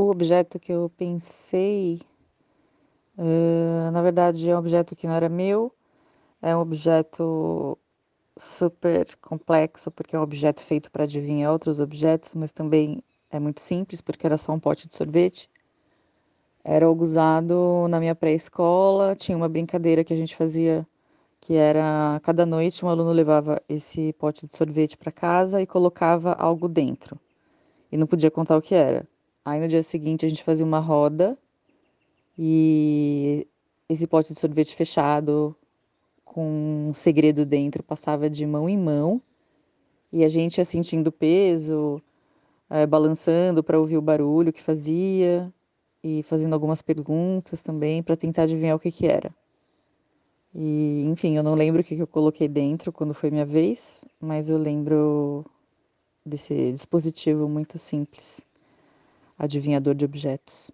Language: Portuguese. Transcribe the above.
O objeto que eu pensei, uh, na verdade, é um objeto que não era meu, é um objeto super complexo, porque é um objeto feito para adivinhar outros objetos, mas também é muito simples, porque era só um pote de sorvete. Era algo usado na minha pré-escola, tinha uma brincadeira que a gente fazia que era cada noite um aluno levava esse pote de sorvete para casa e colocava algo dentro. E não podia contar o que era. Aí no dia seguinte a gente fazia uma roda e esse pote de sorvete fechado com um segredo dentro passava de mão em mão e a gente ia sentindo peso, é, balançando para ouvir o barulho que fazia e fazendo algumas perguntas também para tentar adivinhar o que, que era. E, enfim, eu não lembro o que, que eu coloquei dentro quando foi minha vez, mas eu lembro desse dispositivo muito simples adivinhador de objetos.